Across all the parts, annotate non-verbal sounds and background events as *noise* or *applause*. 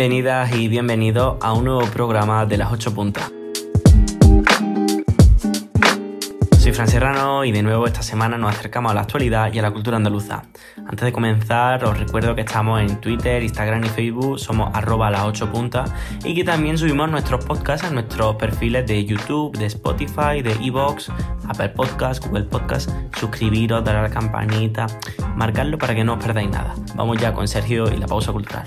Bienvenidas y bienvenidos a un nuevo programa de las 8 puntas. Soy Fran Serrano y de nuevo esta semana nos acercamos a la actualidad y a la cultura andaluza. Antes de comenzar os recuerdo que estamos en Twitter, Instagram y Facebook, somos arroba las 8 puntas y que también subimos nuestros podcasts a nuestros perfiles de YouTube, de Spotify, de Evox, Apple Podcasts, Google Podcasts. Suscribiros, darle a la campanita, marcarlo para que no os perdáis nada. Vamos ya con Sergio y la pausa cultural.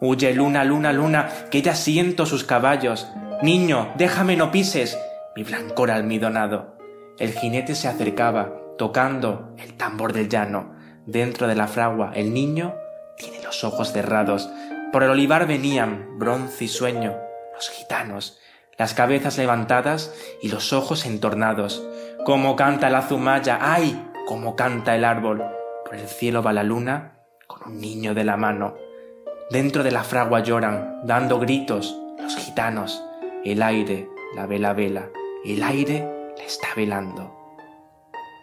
Huye, luna, luna, luna, que ya siento sus caballos. Niño, déjame no pises mi blancor almidonado. El jinete se acercaba, tocando el tambor del llano. Dentro de la fragua, el niño tiene los ojos cerrados. Por el olivar venían, bronce y sueño, los gitanos, las cabezas levantadas y los ojos entornados. Como canta la zumaya, ay, como canta el árbol. Por el cielo va la luna con un niño de la mano. Dentro de la fragua lloran, dando gritos, los gitanos. El aire la vela vela, el aire la está velando.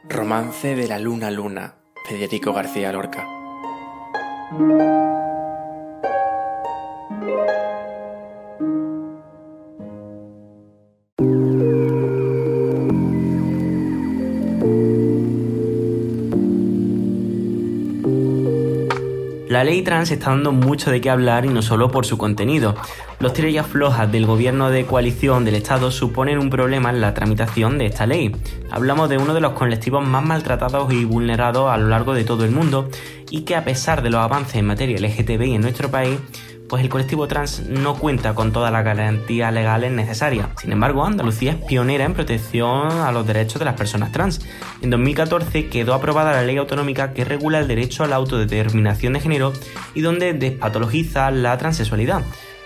Romance de la luna luna, Federico García Lorca. La ley trans está dando mucho de qué hablar y no solo por su contenido. Los tirellas flojas del gobierno de coalición del Estado suponen un problema en la tramitación de esta ley. Hablamos de uno de los colectivos más maltratados y vulnerados a lo largo de todo el mundo y que a pesar de los avances en materia LGTBI en nuestro país, pues el colectivo trans no cuenta con todas las garantías legales necesarias. Sin embargo, Andalucía es pionera en protección a los derechos de las personas trans. En 2014 quedó aprobada la ley autonómica que regula el derecho a la autodeterminación de género y donde despatologiza la transexualidad.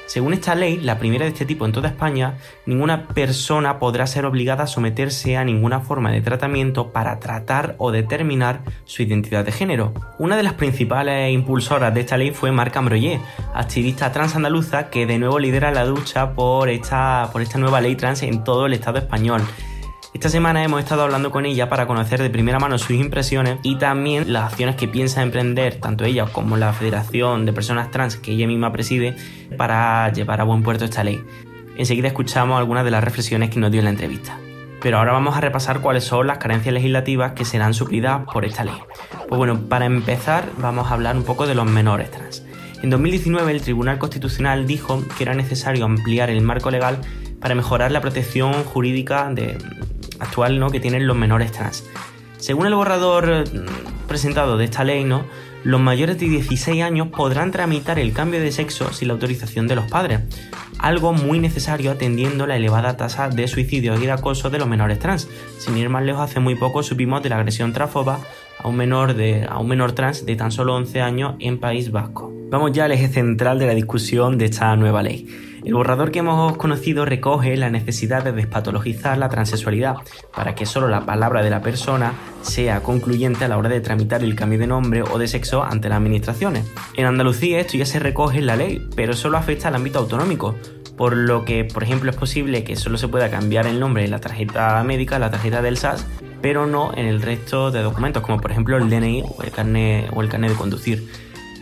Según esta ley, la primera de este tipo en toda España, ninguna persona podrá ser obligada a someterse a ninguna forma de tratamiento para tratar o determinar su identidad de género. Una de las principales impulsoras de esta ley fue Marca Ambroyé, activista trans andaluza que de nuevo lidera la lucha por esta, por esta nueva ley trans en todo el Estado español. Esta semana hemos estado hablando con ella para conocer de primera mano sus impresiones y también las acciones que piensa emprender tanto ella como la Federación de Personas Trans que ella misma preside para llevar a buen puerto esta ley. Enseguida escuchamos algunas de las reflexiones que nos dio en la entrevista. Pero ahora vamos a repasar cuáles son las carencias legislativas que serán suplidas por esta ley. Pues bueno, para empezar vamos a hablar un poco de los menores trans. En 2019 el Tribunal Constitucional dijo que era necesario ampliar el marco legal para mejorar la protección jurídica de, actual ¿no? que tienen los menores trans. Según el borrador mm, presentado de esta ley, los mayores de 16 años podrán tramitar el cambio de sexo sin la autorización de los padres, algo muy necesario atendiendo la elevada tasa de suicidio y de acoso de los menores trans. Sin ir más lejos, hace muy poco supimos de la agresión transfoba a un menor, de, a un menor trans de tan solo 11 años en País Vasco. Vamos ya al eje central de la discusión de esta nueva ley. El borrador que hemos conocido recoge la necesidad de despatologizar la transexualidad para que solo la palabra de la persona sea concluyente a la hora de tramitar el cambio de nombre o de sexo ante las administraciones. En Andalucía esto ya se recoge en la ley, pero solo afecta al ámbito autonómico, por lo que, por ejemplo, es posible que solo se pueda cambiar el nombre en la tarjeta médica, la tarjeta del SAS, pero no en el resto de documentos, como por ejemplo el DNI o el carnet, o el de conducir.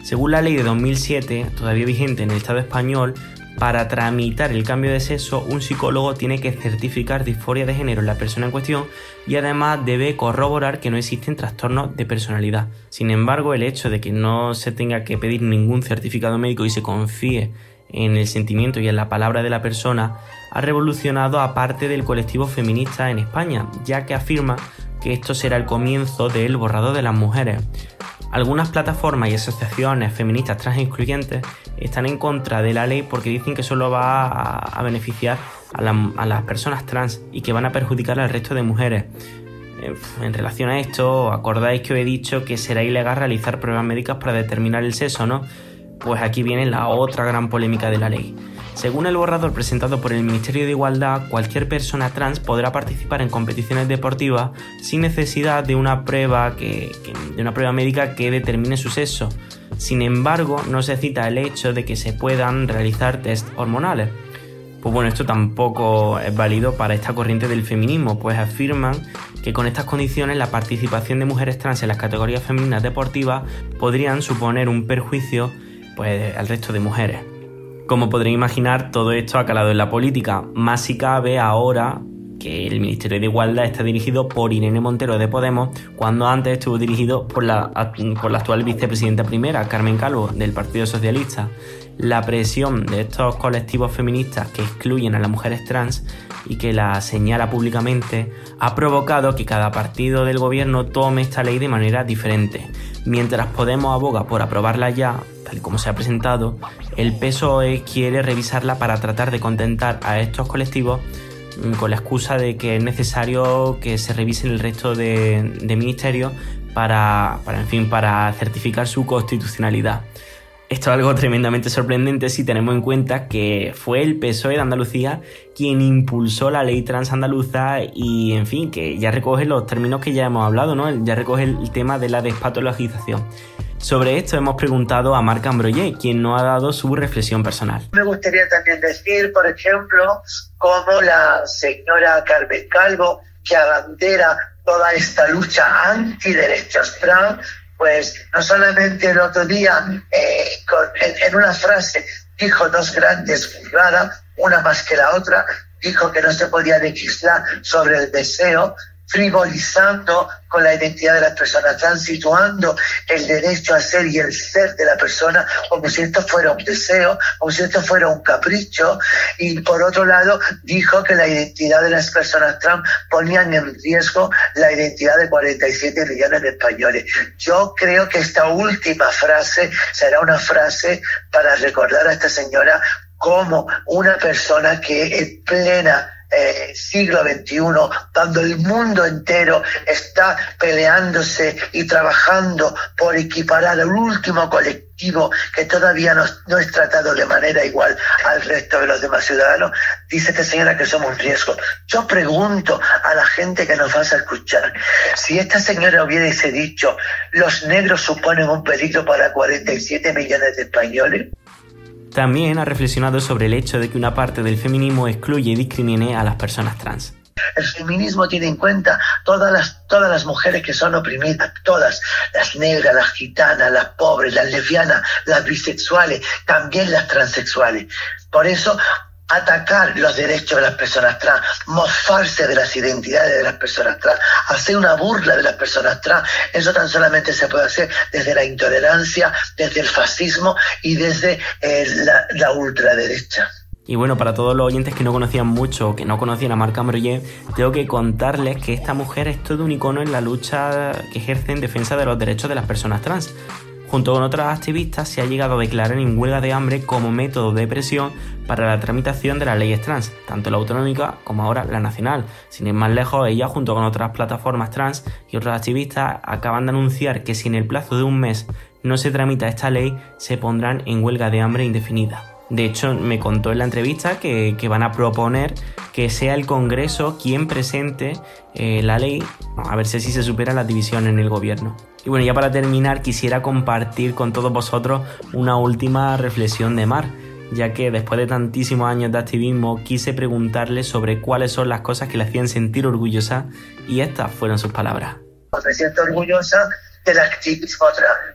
Según la ley de 2007, todavía vigente en el Estado español, para tramitar el cambio de sexo, un psicólogo tiene que certificar disforia de género en la persona en cuestión y además debe corroborar que no existen trastornos de personalidad. Sin embargo, el hecho de que no se tenga que pedir ningún certificado médico y se confíe en el sentimiento y en la palabra de la persona ha revolucionado a parte del colectivo feminista en España, ya que afirma que esto será el comienzo del borrado de las mujeres. Algunas plataformas y asociaciones feministas trans incluyentes están en contra de la ley porque dicen que solo va a, beneficiar a, las personas trans y que van a perjudicar al resto de mujeres. En relación a esto, acordáis que os he dicho que será ilegal realizar pruebas médicas para determinar el sexo, ¿no? Pues aquí viene la otra gran polémica de la ley. Según el borrador presentado por el Ministerio de Igualdad, cualquier persona trans podrá participar en competiciones deportivas sin necesidad de una prueba, médica que determine su sexo. Sin embargo, no se cita el hecho de que se puedan realizar test hormonales. Pues bueno, esto tampoco es válido para esta corriente del feminismo, pues afirman que con estas condiciones la participación de mujeres trans en las categorías femeninas deportivas podrían suponer un perjuicio pues, al resto de mujeres. Como podréis imaginar, todo esto ha calado en la política, más si cabe ahora que el Ministerio de Igualdad está dirigido por Irene Montero de Podemos, cuando antes estuvo dirigido por la, por la actual vicepresidenta primera, Carmen Calvo, del Partido Socialista. La presión de estos colectivos feministas que excluyen a las mujeres trans y que la señala públicamente ha provocado que cada partido del gobierno tome esta ley de manera diferente. Mientras Podemos aboga por aprobarla ya, tal y como se ha presentado, el PSOE quiere revisarla para tratar de contentar a estos colectivos mm, con la excusa de que es necesario que se revisen el resto de, ministerios para, para, en fin, para certificar su constitucionalidad. Esto es algo tremendamente sorprendente si tenemos en cuenta que fue el PSOE de Andalucía quien impulsó la ley trans andaluza y, en fin, que ya recoge los términos que ya hemos hablado, ¿no? Ya recoge el tema de la despatologización. Sobre esto hemos preguntado a Marc Ambroyer, quien nos ha dado su reflexión personal. Me gustaría también decir, por ejemplo, como la señora Carmen Calvo, que abandera toda esta lucha anti-derechos trans, pues no solamente el otro día eh, en, una frase dijo dos grandes raras, una más que la otra, dijo que no se podía legislar sobre el deseo, frivolizando con la identidad de las personas, transituando el derecho a ser y el ser de la persona como si esto fuera un deseo, como si esto fuera un capricho, y por otro lado dijo que la identidad de las personas trans ponían en riesgo la identidad de 47 millones de españoles. Yo creo que esta última frase será una frase para recordar a esta señora como una persona que en plena eh, siglo XXI, cuando el mundo entero está peleándose y trabajando por equiparar al último colectivo que todavía no, es tratado de manera igual al resto de los demás ciudadanos, dice esta señora que somos un riesgo. Yo pregunto a la gente que nos va a escuchar, si esta señora hubiese dicho, los negros suponen un peligro para 47 millones de españoles, también ha reflexionado sobre el hecho de que una parte del feminismo excluye y discrimine a las personas trans. El feminismo tiene en cuenta todas las, todas las mujeres que son oprimidas, todas, las negras, las gitanas, las pobres, las lesbianas, las bisexuales, también las transexuales. Por eso atacar los derechos de las personas trans, mofarse de las identidades de las personas trans, hacer una burla de las personas trans, eso tan solamente se puede hacer desde la intolerancia, desde el fascismo y desde eh, la, ultraderecha. Y bueno, para todos los oyentes que no conocían mucho que no conocían a Marc Ambroyer, tengo que contarles que esta mujer es todo un icono en la lucha que ejerce en defensa de los derechos de las personas trans. Junto con otras activistas se ha llegado a declarar en huelga de hambre como método de presión para la tramitación de las leyes trans, tanto la autonómica como ahora la nacional. Sin ir más lejos, ella junto con otras plataformas trans y otros activistas acaban de anunciar que si en el plazo de un mes no se tramita esta ley, se pondrán en huelga de hambre indefinida. De hecho, me contó en la entrevista que, van a proponer que sea el Congreso quien presente eh, la ley, a ver si se supera la división en el gobierno. Y bueno, ya para terminar, quisiera compartir con todos vosotros una última reflexión de Mar, ya que después de tantísimos años de activismo quise preguntarle sobre cuáles son las cosas que le hacían sentir orgullosa y estas fueron sus palabras. Me siento orgullosa del activismo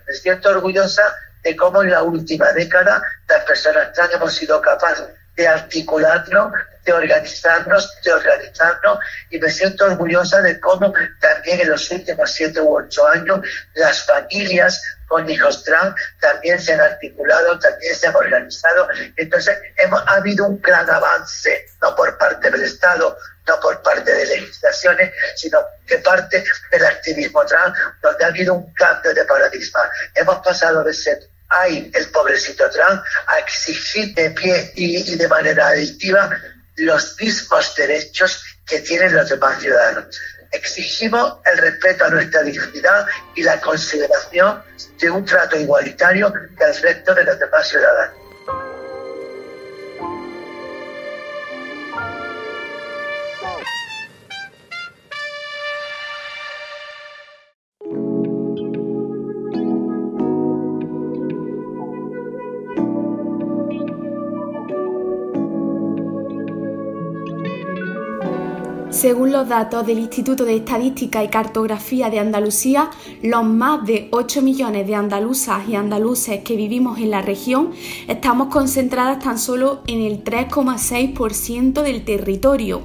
me siento orgullosa de cómo en la última década las personas trans hemos sido capaces de articularnos, de organizarnos, de organizarnos, y me siento orgullosa de cómo también en los últimos siete u ocho años las familias con hijos trans también se han articulado, también se han organizado. Entonces, hemos, ha habido un gran avance, no por parte del Estado, no por parte de legislaciones, sino de parte del activismo trans, donde ha habido un cambio de paradigma. Hemos pasado de ser ay, el pobrecito trans, a exigir de pie y, de manera adictiva los mismos derechos que tienen los demás ciudadanos. Exigimos el respeto a nuestra dignidad y la consideración de un trato igualitario del resto de los demás ciudadanos. Según los datos del Instituto de Estadística y Cartografía de Andalucía, los más de 8 millones de andaluzas y andaluces que vivimos en la región estamos concentradas tan solo en el 3,6% del territorio.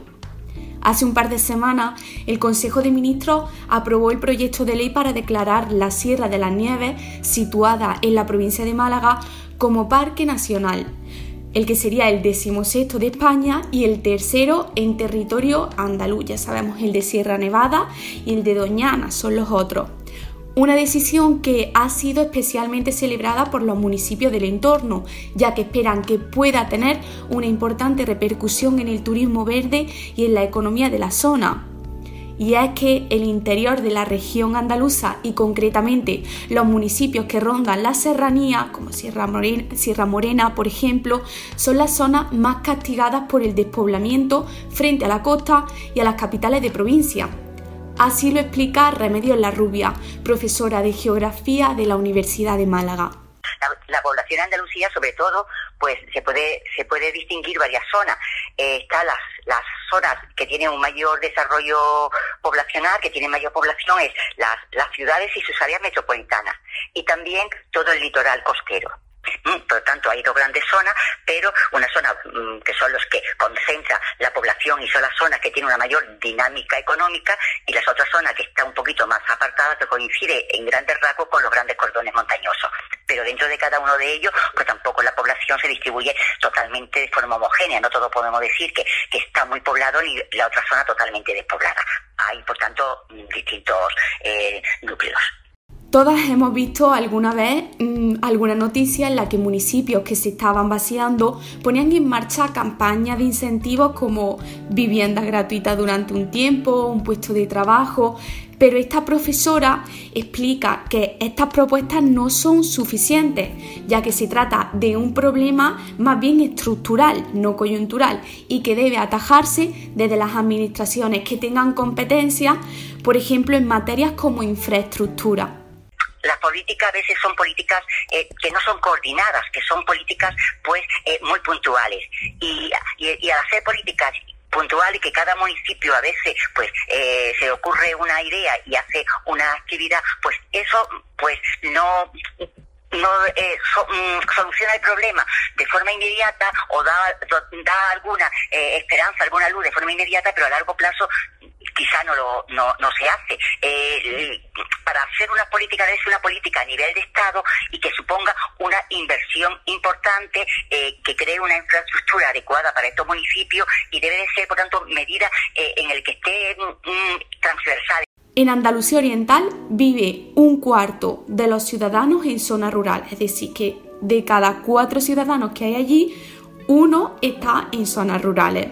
Hace un par de semanas, el Consejo de Ministros aprobó el proyecto de ley para declarar la Sierra de las Nieves, situada en la provincia de Málaga, como Parque Nacional el que sería el decimosexto de España y el tercero en territorio andaluz. Ya sabemos, el de Sierra Nevada y el de Doñana son los otros. Una decisión que ha sido especialmente celebrada por los municipios del entorno, ya que esperan que pueda tener una importante repercusión en el turismo verde y en la economía de la zona y es que el interior de la región andaluza y concretamente los municipios que rondan la serranía, como Sierra Morena, por ejemplo, son las zonas más castigadas por el despoblamiento frente a la costa y a las capitales de provincia. Así lo explica Remedios La Rubia, profesora de Geografía de la Universidad de Málaga. La, población de Andalucía, sobre todo, pues se puede, se puede distinguir varias zonas. Eh, están las, las zonas que tienen un mayor desarrollo poblacional, que tienen mayor población, es las, las ciudades y sus áreas metropolitanas. Y también todo el litoral costero. Mm, por lo tanto, hay dos grandes zonas, pero una zona mm, que son los que concentra la población y son las zonas que tienen una mayor dinámica económica y las otras zonas que está un poquito más apartada que coincide en grandes rasgos con los grandes cordones montañosos. Pero dentro de cada uno de ellos, pues tampoco la población se distribuye totalmente de forma homogénea. No todos podemos decir que, está muy poblado ni la otra zona totalmente despoblada. Hay, por tanto, distintos eh, núcleos. Todas hemos visto alguna vez mm, alguna noticia en la que municipios que se estaban vaciando ponían en marcha campañas de incentivos como vivienda gratuita durante un tiempo, un puesto de trabajo, pero esta profesora explica que estas propuestas no son suficientes, ya que se trata de un problema más bien estructural, no coyuntural, y que debe atajarse desde las administraciones que tengan competencia, por ejemplo, en materias como infraestructura las políticas a veces son políticas eh, que no son coordinadas, que son políticas pues eh, muy puntuales. Y, y, al hacer políticas puntuales que cada municipio a veces pues eh, se ocurre una idea y hace una actividad, pues eso pues no no mm, soluciona el problema de forma inmediata o da, da alguna esperanza, alguna luz de forma inmediata, pero a largo plazo quizá no, lo, no, no se hace. Eh, para hacer una política debe ser una política a nivel de Estado y que suponga una inversión importante, eh, que cree una infraestructura adecuada para estos municipios y debe de ser, por tanto, medida eh, en el que esté mm, transversal. En Andalucía Oriental vive un cuarto de los ciudadanos en zona rural, es decir, que de cada cuatro ciudadanos que hay allí, uno está en zonas rurales.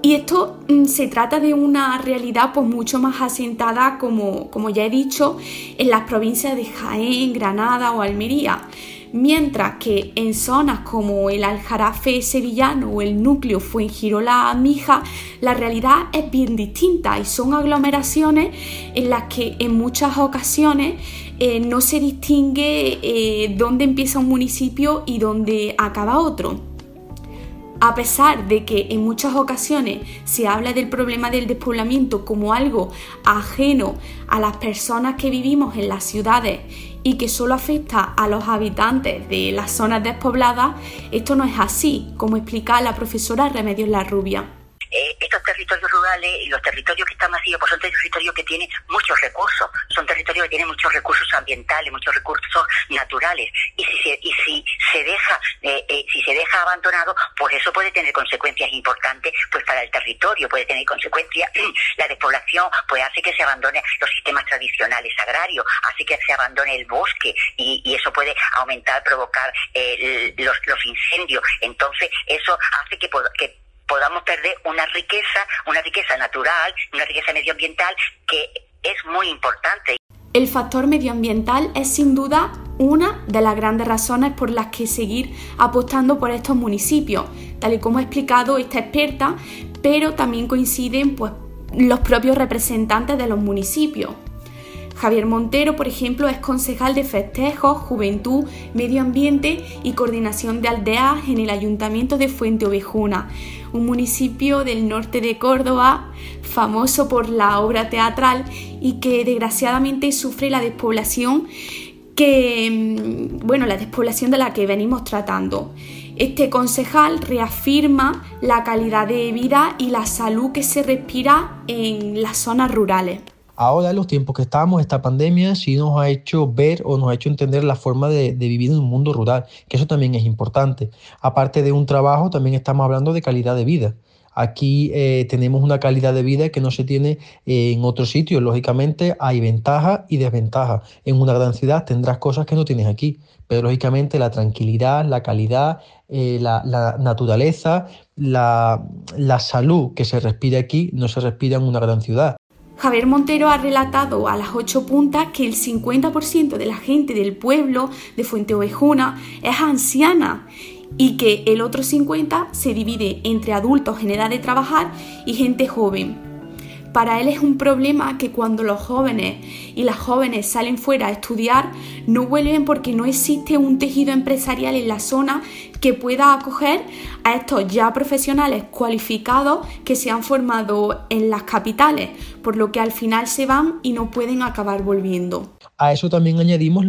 Y esto mm, se trata de una realidad pues mucho más asentada, como, como ya he dicho, en las provincias de Jaén, Granada o Almería. Mientras que en zonas como el Aljarafe sevillano o el núcleo Fuengirola Mija, la realidad es bien distinta y son aglomeraciones en las que en muchas ocasiones eh, no se distingue eh, dónde empieza un municipio y dónde acaba otro. A pesar de que en muchas ocasiones se habla del problema del despoblamiento como algo ajeno a las personas que vivimos en las ciudades y que solo afecta a los habitantes de las zonas despobladas, esto no es así, como explica la profesora Remedios La Rubia. Eh, estos territorios rurales y los territorios que están vacíos, pues son territorios que tienen muchos recursos, son territorios que tienen muchos recursos ambientales, muchos recursos naturales, y si se, y si se deja, eh, eh, si se deja abandonado, pues eso puede tener consecuencias importantes, pues para el territorio, puede tener consecuencias, *clears throat* la despoblación, pues hace que se abandone los sistemas tradicionales agrarios, hace que se abandone el bosque, y, eso puede aumentar, provocar los, los incendios, entonces eso hace que podamos perder una riqueza, una riqueza natural, una riqueza medioambiental que es muy importante. El factor medioambiental es sin duda una de las grandes razones por las que seguir apostando por estos municipios, tal y como ha explicado esta experta, pero también coinciden pues, los propios representantes de los municipios. Javier Montero, por ejemplo, es concejal de festejos, juventud, medio ambiente y coordinación de aldeas en el Ayuntamiento de Fuente Ovejuna, un municipio del norte de Córdoba famoso por la obra teatral y que desgraciadamente sufre la despoblación que, mm, bueno, la despoblación de la que venimos tratando. Este concejal reafirma la calidad de vida y la salud que se respira en las zonas rurales. Ahora, en los tiempos que estamos, esta pandemia sí nos ha hecho ver o nos ha hecho entender la forma de, vivir en un mundo rural, que eso también es importante. Aparte de un trabajo, también estamos hablando de calidad de vida. Aquí eh, tenemos una calidad de vida que no se tiene en otros sitios. Lógicamente hay ventajas y desventajas. En una gran ciudad tendrás cosas que no tienes aquí, pero lógicamente la tranquilidad, la calidad, eh, la, naturaleza, la salud que se respira aquí no se respira en una gran ciudad. Javier Montero ha relatado a las ocho puntas que el 50% de la gente del pueblo de Fuente Ovejuna es anciana y que el otro 50% se divide entre adultos en edad de trabajar y gente joven. Para él es un problema que cuando los jóvenes y las jóvenes salen fuera a estudiar, no vuelven porque no existe un tejido empresarial en la zona que pueda acoger a estos ya profesionales cualificados que se han formado en las capitales, por lo que al final se van y no pueden acabar volviendo. A eso también añadimos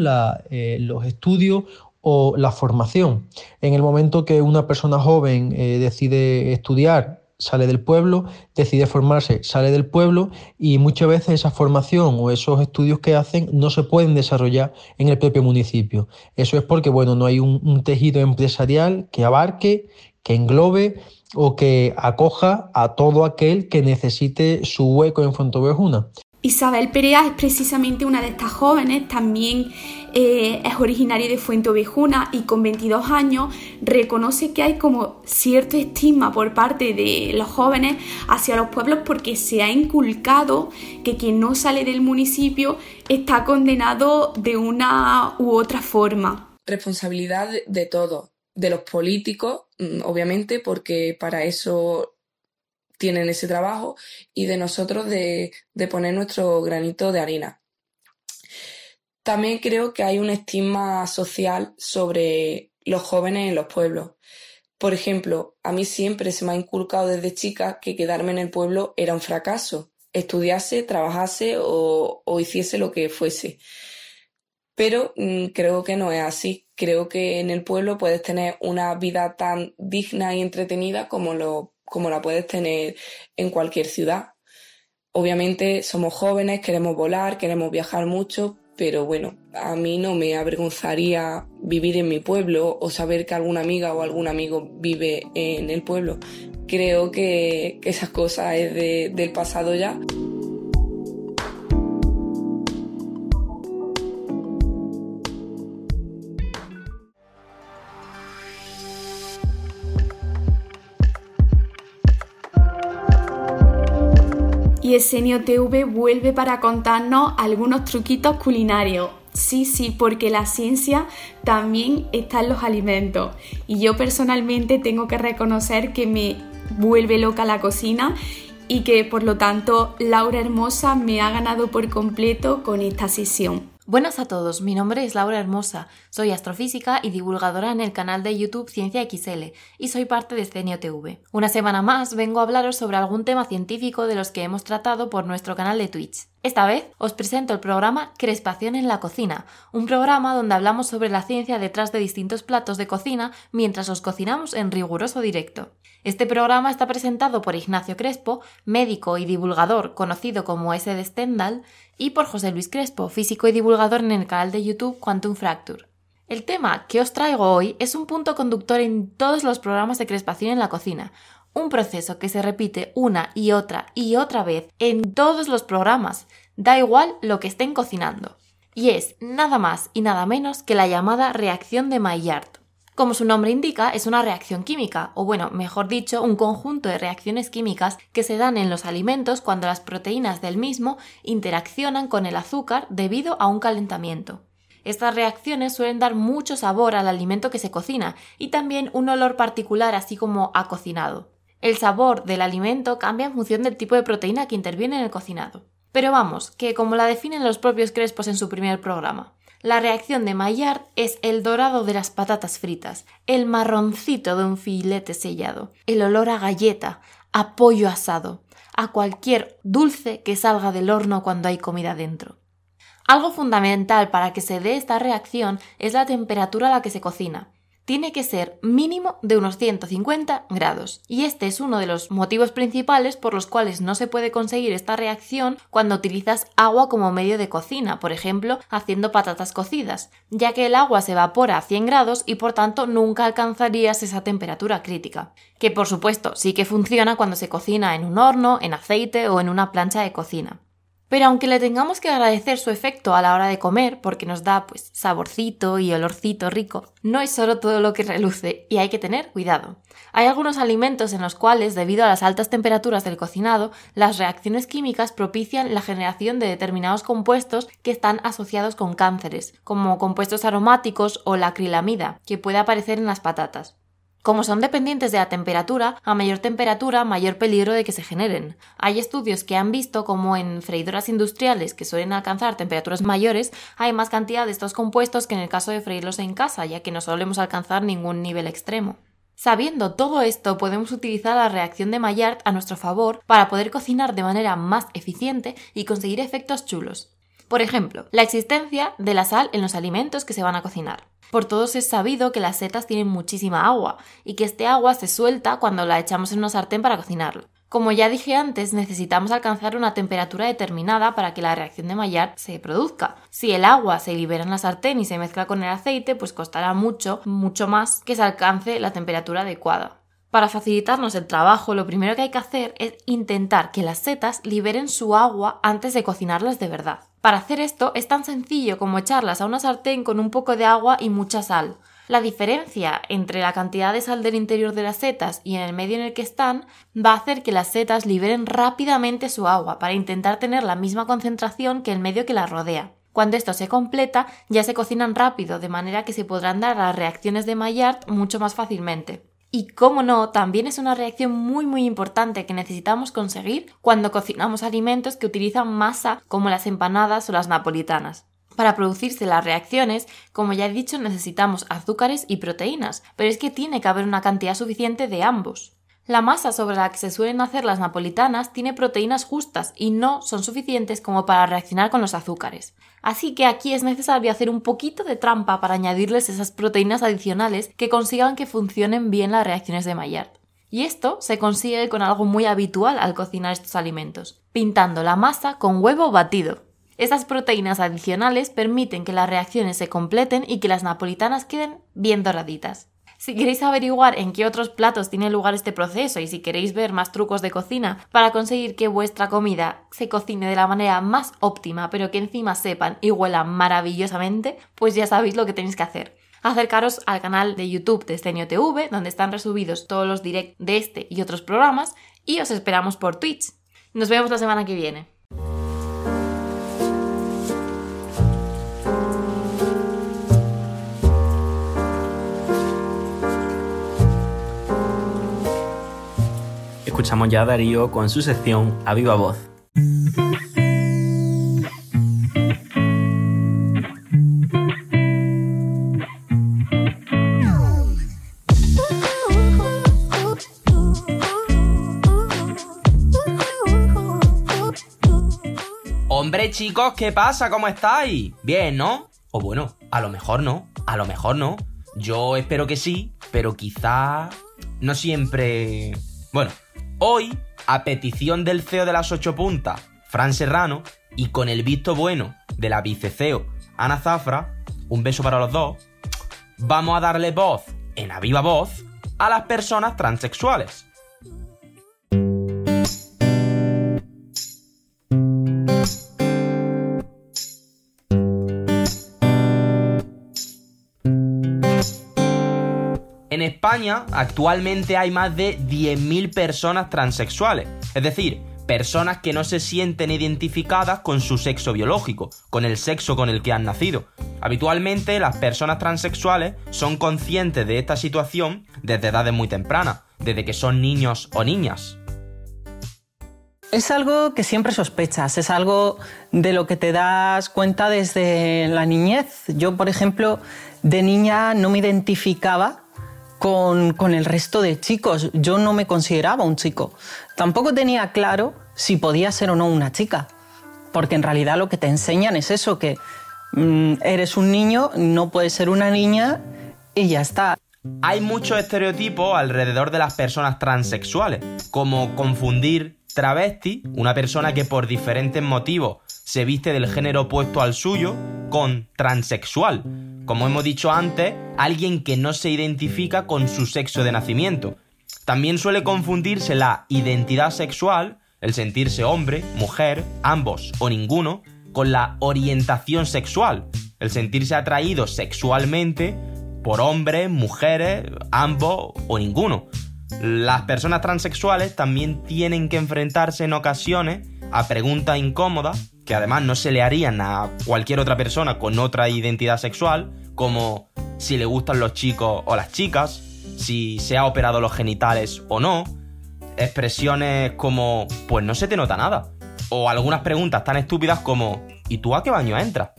eh, los estudios o la formación. En el momento que una persona joven eh, decide estudiar sale del pueblo, decide formarse, sale del pueblo y muchas veces esa formación o esos estudios que hacen no se pueden desarrollar en el propio municipio. Eso es porque bueno, no hay un, tejido empresarial que abarque, que englobe o que acoja a todo aquel que necesite su hueco en Fontobejuna. Isabel Perea es precisamente una de estas jóvenes, también eh, es originaria de Fuente Ovejuna y con 22 años reconoce que hay como cierto estigma por parte de los jóvenes hacia los pueblos porque se ha inculcado que quien no sale del municipio está condenado de una u otra forma. Responsabilidad de todos, de los políticos, mm, obviamente, porque para eso tienen ese trabajo y de nosotros de, poner nuestro granito de arena. También creo que hay un estigma social sobre los jóvenes en los pueblos. Por ejemplo, a mí siempre se me ha inculcado desde chica que quedarme en el pueblo era un fracaso, estudiase, trabajase o, hiciese lo que fuese. Pero mm, creo que no es así. Creo que en el pueblo puedes tener una vida tan digna y entretenida como lo como la puedes tener en cualquier ciudad. Obviamente somos jóvenes, queremos volar, queremos viajar mucho, pero bueno, a mí no me avergonzaría vivir en mi pueblo o saber que alguna amiga o algún amigo vive en el pueblo. Creo que, esas cosas es del pasado ya. Y Esenio TV vuelve para contarnos algunos truquitos culinarios. Sí, sí, porque la ciencia también está en los alimentos. Y yo personalmente tengo que reconocer que me vuelve loca la cocina y que por lo tanto Laura Hermosa me ha ganado por completo con esta sesión. Buenas a todos, mi nombre es Laura Hermosa, soy astrofísica y divulgadora en el canal de YouTube Ciencia XL y soy parte de Scenio TV. Una semana más vengo a hablaros sobre algún tema científico de los que hemos tratado por nuestro canal de Twitch. Esta vez os presento el programa Crespación en la cocina, un programa donde hablamos sobre la ciencia detrás de distintos platos de cocina mientras los cocinamos en riguroso directo. Este programa está presentado por Ignacio Crespo, médico y divulgador conocido como S de Stendhal, y por José Luis Crespo, físico y divulgador en el canal de YouTube Quantum Fracture. El tema que os traigo hoy es un punto conductor en todos los programas de crespación en la cocina, un proceso que se repite una y otra y otra vez en todos los programas, da igual lo que estén cocinando. Y es nada más y nada menos que la llamada reacción de Maillard. Como su nombre indica, es una reacción química, o bueno, mejor dicho, un conjunto de reacciones químicas que se dan en los alimentos cuando las proteínas del mismo interaccionan con el azúcar debido a un calentamiento. Estas reacciones suelen dar mucho sabor al alimento que se cocina y también un olor particular así como a cocinado. El sabor del alimento cambia en función del tipo de proteína que interviene en el cocinado. Pero vamos, que como la definen los propios Crespos en su primer programa, la reacción de Maillard es el dorado de las patatas fritas, el marroncito de un filete sellado, el olor a galleta, a pollo asado, a cualquier dulce que salga del horno cuando hay comida dentro. Algo fundamental para que se dé esta reacción es la temperatura a la que se cocina tiene que ser mínimo de unos 150 grados. Y este es uno de los motivos principales por los cuales no se puede conseguir esta reacción cuando utilizas agua como medio de cocina, por ejemplo, haciendo patatas cocidas, ya que el agua se evapora a 100 grados y por tanto nunca alcanzarías esa temperatura crítica. Que por supuesto sí que funciona cuando se cocina en un horno, en aceite o en una plancha de cocina. Pero aunque le tengamos que agradecer su efecto a la hora de comer, porque nos da pues saborcito y olorcito rico, no es solo todo lo que reluce y hay que tener cuidado. Hay algunos alimentos en los cuales, debido a las altas temperaturas del cocinado, las reacciones químicas propician la generación de determinados compuestos que están asociados con cánceres, como compuestos aromáticos o la acrilamida, que puede aparecer en las patatas. Como son dependientes de la temperatura, a mayor temperatura, mayor peligro de que se generen. Hay estudios que han visto como en freidoras industriales que suelen alcanzar temperaturas mayores, hay más cantidad de estos compuestos que en el caso de freírlos en casa, ya que no solemos alcanzar ningún nivel extremo. Sabiendo todo esto, podemos utilizar la reacción de Maillard a nuestro favor para poder cocinar de manera más eficiente y conseguir efectos chulos. Por ejemplo, la existencia de la sal en los alimentos que se van a cocinar. Por todos es sabido que las setas tienen muchísima agua y que este agua se suelta cuando la echamos en una sartén para cocinarlo. Como ya dije antes, necesitamos alcanzar una temperatura determinada para que la reacción de Maillard se produzca. Si el agua se libera en la sartén y se mezcla con el aceite, pues costará mucho, mucho más que se alcance la temperatura adecuada. Para facilitarnos el trabajo, lo primero que hay que hacer es intentar que las setas liberen su agua antes de cocinarlas de verdad. Para hacer esto es tan sencillo como echarlas a una sartén con un poco de agua y mucha sal. La diferencia entre la cantidad de sal del interior de las setas y en el medio en el que están va a hacer que las setas liberen rápidamente su agua para intentar tener la misma concentración que el medio que las rodea. Cuando esto se completa, ya se cocinan rápido, de manera que se podrán dar las reacciones de Maillard mucho más fácilmente. Y cómo no, también es una reacción muy muy importante que necesitamos conseguir cuando cocinamos alimentos que utilizan masa como las empanadas o las napolitanas. Para producirse las reacciones, como ya he dicho, necesitamos azúcares y proteínas, pero es que tiene que haber una cantidad suficiente de ambos. La masa sobre la que se suelen hacer las napolitanas tiene proteínas justas y no son suficientes como para reaccionar con los azúcares. Así que aquí es necesario hacer un poquito de trampa para añadirles esas proteínas adicionales que consigan que funcionen bien las reacciones de Maillard. Y esto se consigue con algo muy habitual al cocinar estos alimentos, pintando la masa con huevo batido. Esas proteínas adicionales permiten que las reacciones se completen y que las napolitanas queden bien doraditas. Si queréis averiguar en qué otros platos tiene lugar este proceso y si queréis ver más trucos de cocina para conseguir que vuestra comida se cocine de la manera más óptima, pero que encima sepan y huelan maravillosamente, pues ya sabéis lo que tenéis que hacer. Acercaros al canal de YouTube de Escenio TV, donde están resubidos todos los directs de este y otros programas, y os esperamos por Twitch. Nos vemos la semana que viene. Escuchamos ya a Darío con su sección A Viva Voz. Hombre chicos, ¿qué pasa? ¿Cómo estáis? Bien, ¿no? O bueno, a lo mejor no, a lo mejor no. Yo espero que sí, pero quizá no siempre... Bueno, Hoy, a petición del CEO de las ocho puntas, Fran Serrano, y con el visto bueno de la viceceo Ana Zafra, un beso para los dos, vamos a darle voz, en a viva voz, a las personas transexuales. España actualmente hay más de 10.000 personas transexuales, es decir, personas que no se sienten identificadas con su sexo biológico, con el sexo con el que han nacido. Habitualmente las personas transexuales son conscientes de esta situación desde edades muy tempranas, desde que son niños o niñas. Es algo que siempre sospechas, es algo de lo que te das cuenta desde la niñez. Yo, por ejemplo, de niña no me identificaba con, con, el resto de chicos. Yo no me consideraba un chico. Tampoco tenía claro si podía ser o no una chica, porque en realidad lo que te enseñan es eso, que mm, eres un niño, no puedes ser una niña y ya está. Hay muchos estereotipos alrededor de las personas transexuales, como confundir travesti, una persona que por diferentes motivos se viste del género opuesto al suyo, con transexual. Como hemos dicho antes, alguien que no se identifica con su sexo de nacimiento. También suele confundirse la identidad sexual, el sentirse hombre, mujer, ambos o ninguno, con la orientación sexual, el sentirse atraído sexualmente por hombres, mujeres, ambos o ninguno. Las personas transexuales también tienen que enfrentarse en ocasiones a preguntas incómodas que además no se le harían a cualquier otra persona con otra identidad sexual, como si le gustan los chicos o las chicas, si se ha operado los genitales o no, expresiones como pues no se te nota nada, o algunas preguntas tan estúpidas como ¿y tú a qué baño entras?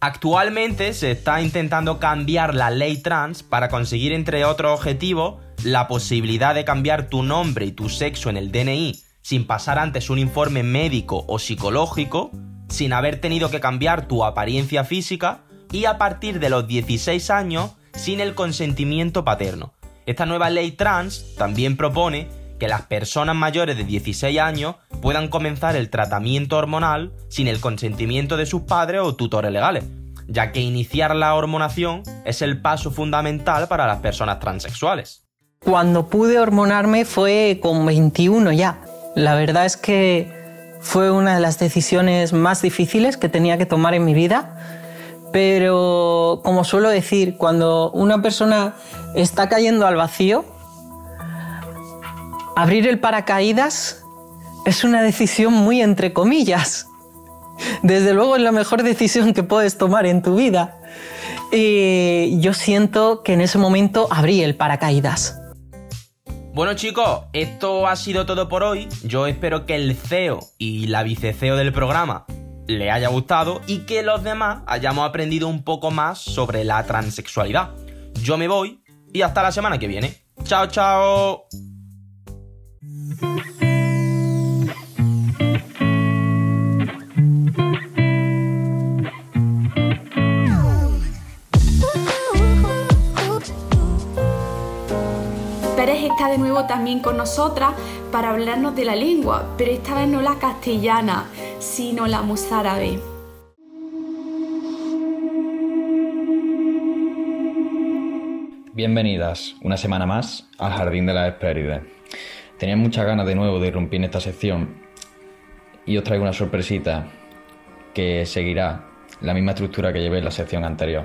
Actualmente se está intentando cambiar la ley trans para conseguir, entre otros objetivos, la posibilidad de cambiar tu nombre y tu sexo en el DNI sin pasar antes un informe médico o psicológico, sin haber tenido que cambiar tu apariencia física y a partir de los 16 años sin el consentimiento paterno. Esta nueva ley trans también propone que las personas mayores de 16 años puedan comenzar el tratamiento hormonal sin el consentimiento de sus padres o tutores legales, ya que iniciar la hormonación es el paso fundamental para las personas transexuales. Cuando pude hormonarme fue con 21 ya. La verdad es que fue una de las decisiones más difíciles que tenía que tomar en mi vida, pero como suelo decir, cuando una persona está cayendo al vacío, abrir el paracaídas es una decisión muy entre comillas. Desde luego es la mejor decisión que puedes tomar en tu vida. Y yo siento que en ese momento abrí el paracaídas. Bueno chicos, esto ha sido todo por hoy. Yo espero que el CEO y la vice-CEO del programa le haya gustado y que los demás hayamos aprendido un poco más sobre la transexualidad. Yo me voy y hasta la semana que viene. Chao, chao. Está de nuevo también con nosotras para hablarnos de la lengua, pero esta vez no la castellana, sino la mozárabe. Bienvenidas una semana más al Jardín de las Hespérides. Tenía muchas ganas de nuevo de irrumpir en esta sección y os traigo una sorpresita que seguirá la misma estructura que llevé en la sección anterior.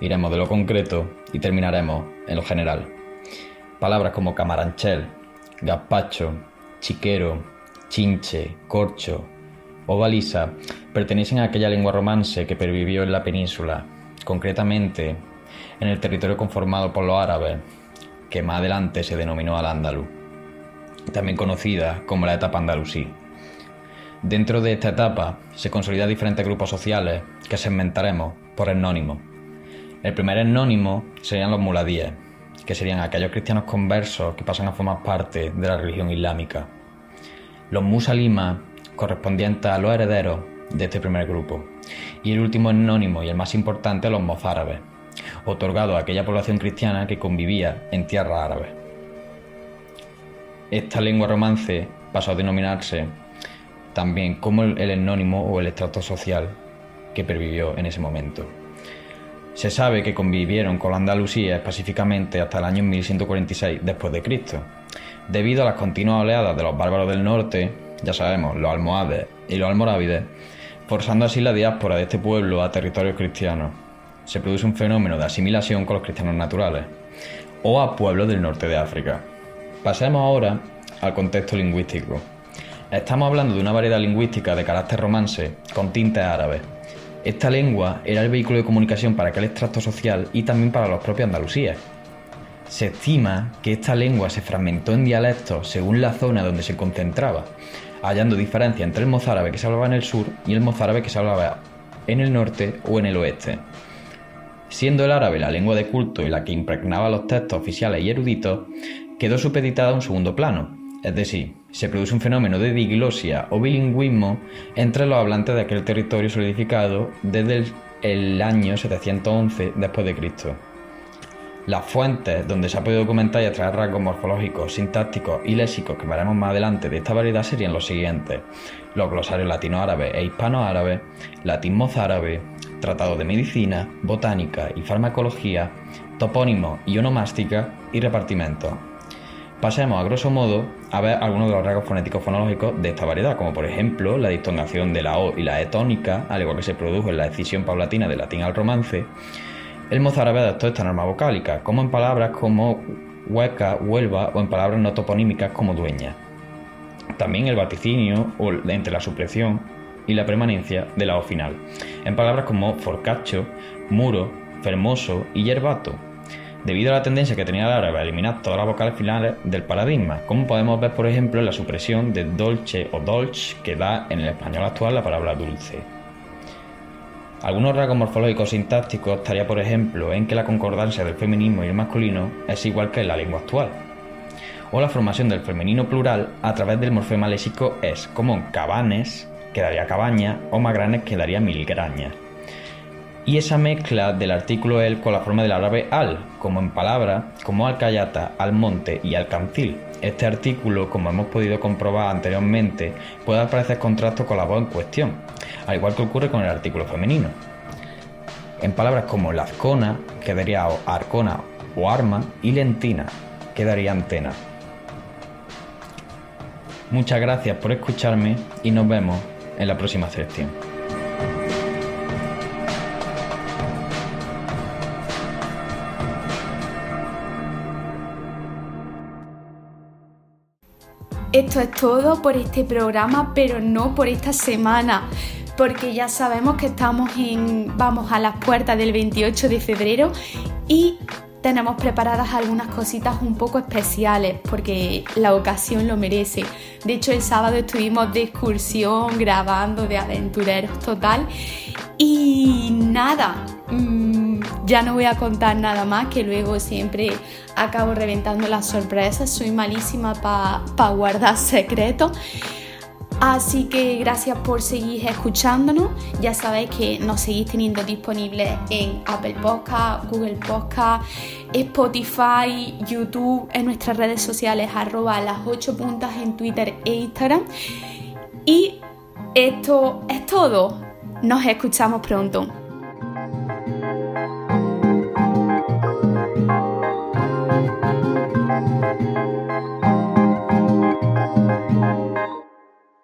Iremos de lo concreto y terminaremos en lo general. Palabras como camaranchel, gazpacho, chiquero, chinche, corcho o baliza pertenecen a aquella lengua romance que pervivió en la península, concretamente en el territorio conformado por los árabes, que más adelante se denominó al-Ándalus, también conocida como la etapa andalusí. Dentro de esta etapa se consolidan diferentes grupos sociales que segmentaremos por etnónimos. El primer etnónimo serían los muladíes, que serían aquellos cristianos conversos que pasan a formar parte de la religión islámica. Los musalimas correspondientes a los herederos de este primer grupo. Y el último etnónimo y el más importante, los mozárabes, otorgado a aquella población cristiana que convivía en tierra árabe. Esta lengua romance pasó a denominarse también como el, el o el estrato social que pervivió en ese momento. Se sabe que convivieron con la Andalucía específicamente hasta el año 1146 después de Cristo. Debido a las continuas oleadas de los bárbaros del norte, ya sabemos, los almohades y los almorávides, forzando así la diáspora de este pueblo a territorios cristianos. Se produce un fenómeno de asimilación con los cristianos naturales, o a pueblos del norte de África. Pasemos ahora al contexto lingüístico. Estamos hablando de una variedad lingüística de carácter romance con tintes árabes. Esta lengua era el vehículo de comunicación para aquel extracto social y también para los propios andalusíes. Se estima que esta lengua se fragmentó en dialectos según la zona donde se concentraba, hallando diferencia entre el mozárabe que se hablaba en el sur y el mozárabe que se hablaba en el norte o en el oeste. Siendo el árabe la lengua de culto y la que impregnaba los textos oficiales y eruditos, quedó supeditada a un segundo plano, es decir, se produce un fenómeno de diglosia o bilingüismo entre los hablantes de aquel territorio solidificado desde el, año 711 después de Cristo. Las fuentes donde se ha podido documentar y extraer rasgos morfológicos, sintácticos y léxicos que veremos más adelante de esta variedad serían los siguientes: los glosarios latino-árabes e hispano-árabes, latín mozárabe, tratados de medicina, botánica y farmacología, topónimos y onomástica y repartimentos. Pasemos a grosso modo a ver algunos de los rasgos fonéticos fonológicos de esta variedad, como por ejemplo la distongación de la O y la E tónica, al igual que se produjo en la decisión paulatina del latín al romance, el mozárabe adaptó esta norma vocálica, como en palabras como hueca, huelva o en palabras no toponímicas como dueña. También el vaticinio entre la supresión y la permanencia de la O final, en palabras como forcacho, muro, fermoso y yerbato, debido a la tendencia que tenía el árabe a eliminar todas las vocales finales del paradigma, como podemos ver por ejemplo en la supresión de dolce o dolch que da en el español actual la palabra dulce. Algunos rasgos morfológicos sintácticos estaría, por ejemplo, en que la concordancia del feminismo y el masculino es igual que en la lengua actual. O la formación del femenino plural a través del morfema léxico es, como cabanes quedaría cabaña o magranes quedaría milgraña. Y esa mezcla del artículo el con la forma del árabe al, como en palabra, como alcayata, al monte y alcancil. Este artículo, como hemos podido comprobar anteriormente, puede aparecer contrasto con la voz en cuestión, al igual que ocurre con el artículo femenino. En palabras como lazcona quedaría arcona o arma y lentina quedaría antena. Muchas gracias por escucharme y nos vemos en la próxima sección. Esto es todo por este programa, pero no por esta semana porque ya sabemos que estamos en, vamos a las puertas del 28 de febrero y tenemos preparadas algunas cositas un poco especiales porque la ocasión lo merece. De hecho, el sábado estuvimos de excursión grabando de aventureros total y nada, mm, ya no voy a contar nada más que luego siempre acabo reventando las sorpresas. Soy malísima para guardar *laughs* secretos. Así que gracias por seguir escuchándonos. Ya sabéis que nos seguís teniendo disponibles en Apple Podcast, Google Podcast, Spotify, YouTube, en nuestras redes sociales, arroba las 8 puntas en Twitter e Instagram. Y esto es todo. Nos escuchamos pronto.